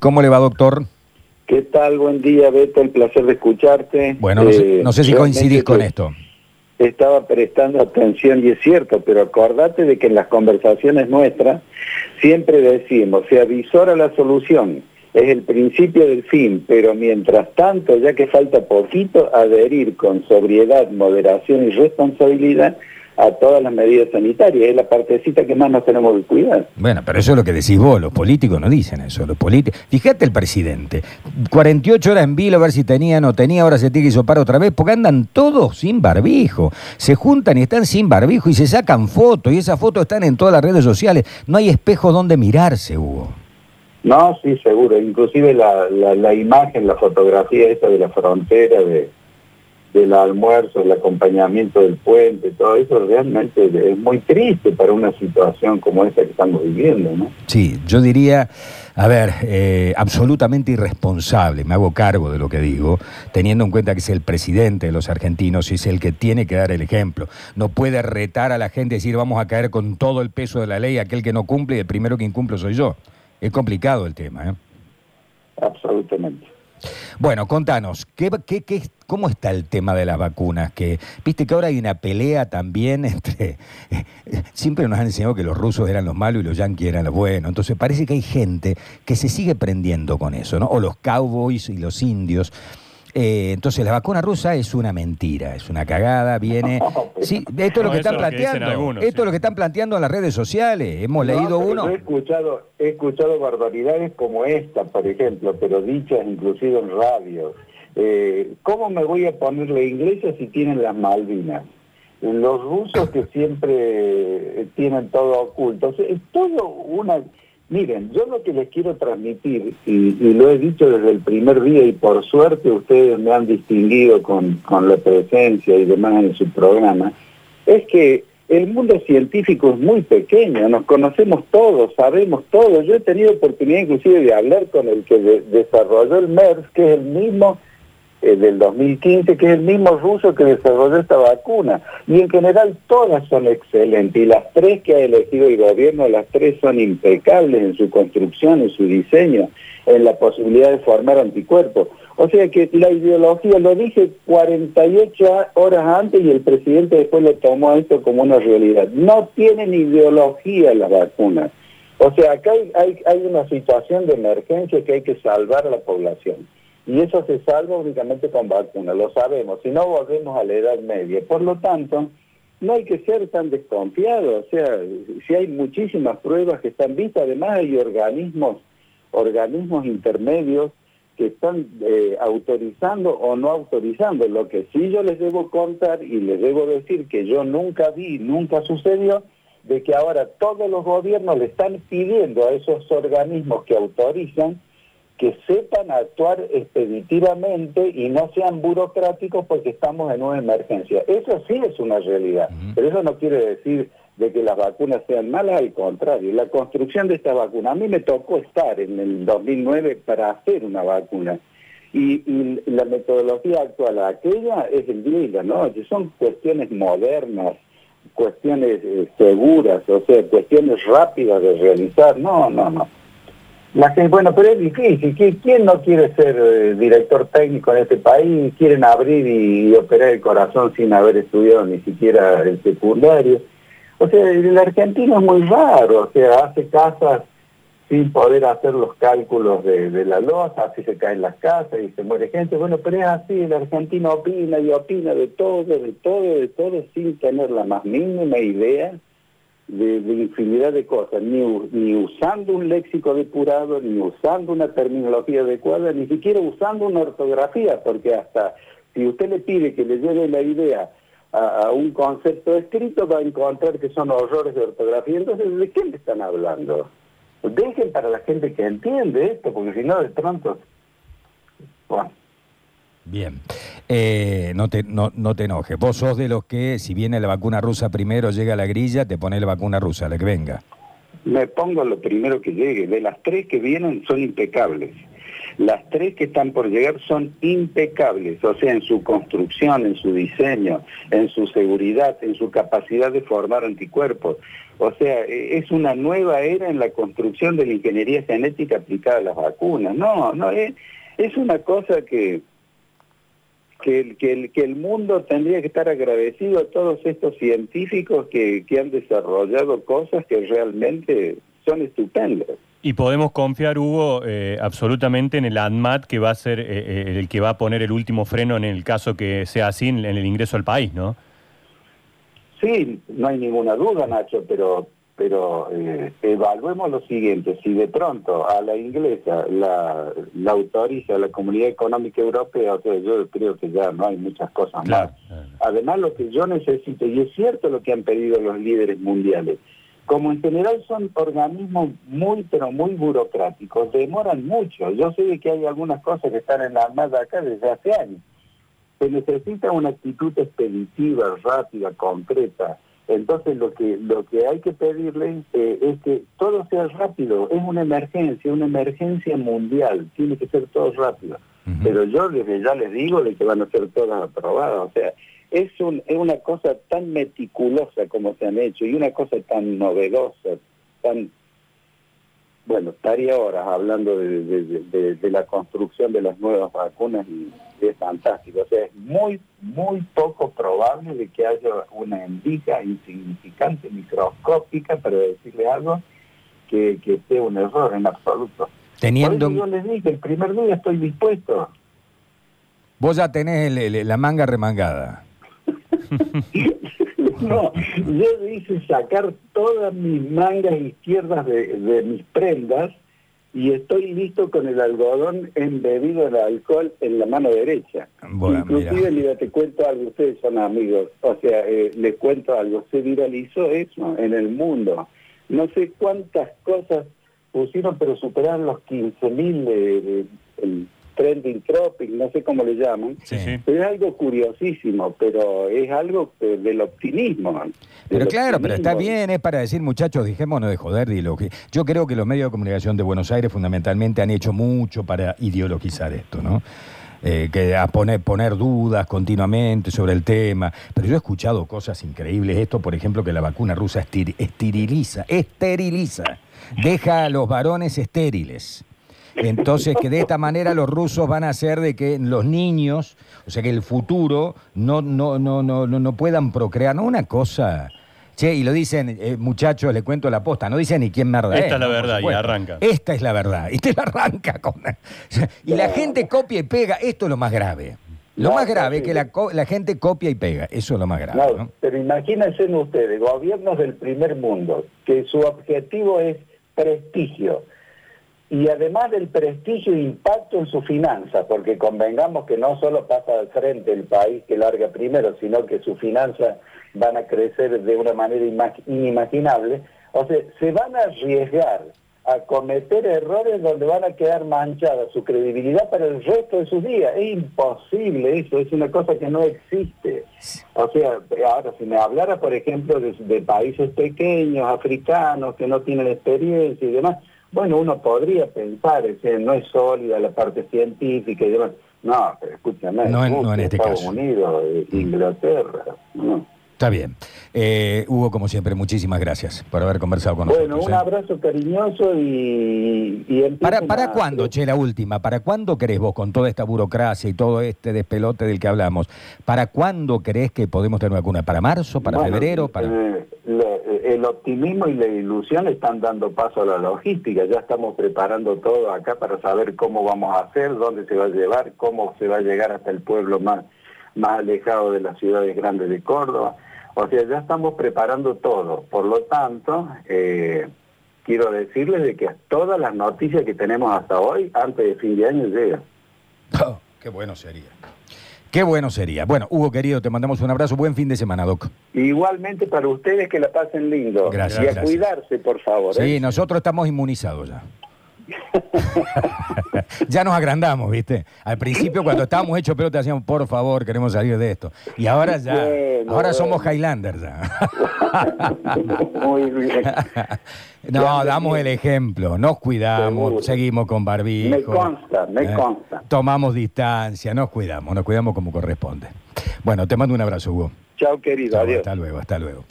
¿Cómo le va, doctor? ¿Qué tal? Buen día, Beto. El placer de escucharte. Bueno, no, sé, Eh, no sé si coincidís con esto. Estaba prestando atención y es cierto, pero acordate de que en las conversaciones nuestras siempre decimos, se avisora la solución, es el principio del fin, pero mientras tanto, ya que falta poquito, adherir con sobriedad, moderación y responsabilidad a todas las medidas sanitarias. Es la partecita que más nos tenemos que cuidar. Bueno, pero eso es lo que decís vos, los políticos no dicen eso. Los políticos... Fíjate el presidente, 48 horas en vilo a ver si tenía o no tenía, ahora se tiene que hisopar otra vez, porque andan todos sin barbijo. Se juntan y están sin barbijo y se sacan fotos, y esas fotos están en todas las redes sociales. No hay espejo donde mirarse, Hugo. No, sí, seguro. Inclusive la, la, la imagen, la fotografía esa de la frontera, de, del almuerzo, el acompañamiento del puente, todo eso realmente es muy triste para una situación como esa que estamos viviendo, ¿no? Sí, yo diría, a ver, eh, absolutamente irresponsable, me hago cargo de lo que digo, teniendo en cuenta que es el presidente de los argentinos y es el que tiene que dar el ejemplo. No puede retar a la gente y decir vamos a caer con todo el peso de la ley, aquel que no cumple y el primero que incumplo soy yo. Es complicado el tema. ¿eh? Absolutamente. Bueno, contanos, ¿qué, qué, qué, ¿cómo está el tema de las vacunas? Que viste que ahora hay una pelea también entre... siempre nos han enseñado que los rusos eran los malos y los yanquis eran los buenos. Entonces parece que hay gente que se sigue prendiendo con eso, ¿no? O los cowboys y los indios. Eh, entonces la vacuna rusa es una mentira, es una cagada, viene... Sí, esto es lo No, que están es lo que dicen planteando. algunos, esto sí. es lo que están planteando en las redes sociales. Hemos No, leído uno. He escuchado, he escuchado barbaridades como esta, por ejemplo, pero dichas inclusive en radio. Eh, ¿Cómo me voy a poner la inglesa si tienen las Malvinas? Los rusos que siempre eh, tienen todo oculto. O sea, es todo una... Miren, yo lo que les quiero transmitir, y, lo he dicho desde el primer día, y por suerte ustedes me han distinguido con, con la presencia y demás en su programa, es que el mundo científico es muy pequeño, nos conocemos todos, sabemos todo. Yo he tenido oportunidad inclusive de hablar con el que de- desarrolló el MERS, que es el mismo eh, del 2015, que es el mismo ruso que desarrolló esta vacuna. Y en general todas son excelentes. Y las tres que ha elegido el gobierno, las tres son impecables en su construcción, en su diseño, en la posibilidad de formar anticuerpos. O sea que la ideología, lo dije 48 horas antes y el presidente después lo tomó esto como una realidad. No tienen ideología las vacunas. O sea, acá hay, hay, hay una situación de emergencia que hay que salvar a la población. Y eso se salva únicamente con vacunas, lo sabemos. Si no, volvemos a la edad media. Por lo tanto, no hay que ser tan desconfiados. O sea, si hay muchísimas pruebas que están vistas, además hay organismos, organismos intermedios que están eh, autorizando o no autorizando. Lo que sí yo les debo contar y les debo decir que yo nunca vi, nunca sucedió, de que ahora todos los gobiernos le están pidiendo a esos organismos que autorizan que sepan actuar expeditivamente y no sean burocráticos porque estamos en una emergencia. Eso sí es una realidad, pero eso no quiere decir de que las vacunas sean malas, al contrario. La construcción de esta vacuna, a mí me tocó estar en el 2009 para hacer una vacuna. Y, y la metodología actual, aquella es el día y la noche, son cuestiones modernas, cuestiones eh, seguras, o sea, cuestiones rápidas de realizar. No, no, no. La gente, bueno, pero es difícil. ¿Qui- ¿Quién no quiere ser eh, director técnico en este país? Quieren abrir y, y operar el corazón sin haber estudiado ni siquiera el secundario. O sea, el argentino es muy raro. O sea, hace casas sin poder hacer los cálculos de, de la losa, así se caen las casas y se muere gente. Bueno, pero es así, el argentino opina y opina de todo, de todo, de todo, sin tener la más mínima idea de, infinidad de cosas, ni, ni usando un léxico depurado, ni usando una terminología adecuada, ni siquiera usando una ortografía, porque hasta si usted le pide que le lleve la idea a, a un concepto escrito, va a encontrar que son horrores de ortografía. Entonces, ¿de qué le están hablando? Dejen para la gente que entiende esto, porque si no, de pronto... Bueno, Bien. Eh, no, te, no, no te enojes. Vos sos de los que, si viene la vacuna rusa primero, llega la grilla, te pone la vacuna rusa, la que venga. Me pongo lo primero que llegue. De las tres que vienen son impecables. Las tres que están por llegar son impecables, o sea, en su construcción, en su diseño, en su seguridad, en su capacidad de formar anticuerpos. O sea, e, es una nueva era en la construcción de la ingeniería genética aplicada a las vacunas. No, no, es, es una cosa que, que, el, que, el, que el mundo tendría que estar agradecido a todos estos científicos que, que han desarrollado cosas que realmente son estupendas. Y podemos confiar, Hugo, eh, absolutamente en el ANMAT que va a ser eh, eh, el que va a poner el último freno en el caso que sea así en, el ingreso al país, ¿no? Sí, no hay ninguna duda, Nacho, pero pero evaluemos lo siguiente, si de pronto a la inglesa la, la autoriza la Comunidad Económica Europea, o sea, yo creo que ya no hay muchas cosas más. Además, lo que yo necesito, y es cierto lo que han pedido los líderes mundiales, como en general son organismos muy, pero muy burocráticos, demoran mucho. Yo sé de que hay algunas cosas que están en la Armada acá desde hace años. Se necesita una actitud expeditiva, rápida, concreta. Entonces lo que lo que hay que pedirle eh, es que todo sea rápido. Es una emergencia, una emergencia mundial. Tiene que ser todo rápido. Pero yo desde ya les digo de que van a ser todas aprobadas. O sea, es, un, es una cosa tan meticulosa como se han hecho y una cosa tan novedosa, tan... Bueno, estaría horas hablando de, la construcción de las nuevas vacunas y es fantástico. O sea, es muy, muy poco probable de que haya una endija insignificante, microscópica, para decirle algo, que, que sea un error en absoluto. Teniendo... yo les dije, el primer día estoy dispuesto. Vos ya tenés la manga remangada. no, yo hice sacar todas mis mangas izquierdas de, mis prendas y estoy listo con el algodón embebido de alcohol en la mano derecha. Inclusive, mira. te cuento algo, ustedes son amigos, o sea, eh, les cuento algo, se viralizó eso en el mundo. No sé cuántas cosas pusieron, pero superaron los 15 mil trending topic, no sé cómo le llaman, pero es algo curiosísimo, pero es algo del optimismo. pero claro, pero está bien, es para decir, muchachos, dijémonos de joder, que Yo creo que los medios de comunicación de Buenos Aires fundamentalmente han hecho mucho para ideologizar esto, ¿no? Eh, que a poner, poner dudas continuamente sobre el tema. Pero yo he escuchado cosas increíbles. Esto, por ejemplo, que la vacuna rusa esteriliza, esteriliza, deja a los varones estériles. Entonces, que de esta manera los rusos van a hacer de que los niños, o sea, que el futuro no, no, no, no, no puedan procrear. No, una cosa. Che, y lo dicen, eh, muchachos, le cuento la posta, no dicen ni quién merda Esta es la verdad, y arranca. Esta es la verdad, y te la arranca. Con... y la gente copia y pega, esto es lo más grave. Lo más grave es que la, la, gente copia y pega, eso es lo más grave. No, Pero imagínense ustedes, gobiernos del primer mundo, que su objetivo es prestigio y además del prestigio e impacto en su finanza, porque convengamos que no solo pasa al frente el país que larga primero, sino que sus finanzas van a crecer de una manera inimaginable, o sea, se van a arriesgar a cometer errores donde van a quedar manchadas su credibilidad para el resto de sus días. Es imposible eso, es una cosa que no existe. O sea, ahora si me hablara, por ejemplo, de, de países pequeños, africanos, que no tienen experiencia y demás, bueno, uno podría pensar, que no es sólida la parte científica y demás. No, pero escúchame, no en, este Estados Unidos, eh, Inglaterra. Está bien. Eh, Hugo, como siempre, muchísimas gracias por haber conversado con nosotros. Bueno, un ¿eh? abrazo cariñoso y... ¿Para, ¿Para cuándo, Che, la última? ¿Para cuándo crees vos, con toda esta burocracia y todo este despelote del que hablamos, ¿para cuándo crees que podemos tener vacuna? ¿Para marzo? ¿Para febrero? Para... el optimismo y la ilusión están dando paso a la logística. Ya estamos preparando todo acá para saber cómo vamos a hacer, dónde se va a llevar, cómo se va a llegar hasta el pueblo más, más alejado de las ciudades grandes de Córdoba o sea, ya estamos preparando todo. Por lo tanto, eh, quiero decirles de que todas las noticias que tenemos hasta hoy, antes de fin de año, llegan. Oh, qué bueno sería. Qué bueno sería. Bueno, Hugo querido, te mandamos un abrazo. Buen fin de semana, Doc. Igualmente para ustedes que la pasen lindo. Gracias. Y a cuidarse, por favor. Sí, ¿eh? nosotros estamos inmunizados ya. ya nos agrandamos, ¿viste? Al principio, cuando estábamos hechos pelota, decíamos, por favor, queremos salir de esto. Y ahora ya, ahora somos Highlanders ya. Muy bien. No, damos el ejemplo, nos cuidamos, Seguro. seguimos con barbijo. Me consta, me eh, consta. Tomamos distancia, nos cuidamos, nos cuidamos como corresponde. Bueno, te mando un abrazo, Hugo. Chao, querido. Adiós. hasta luego, hasta luego.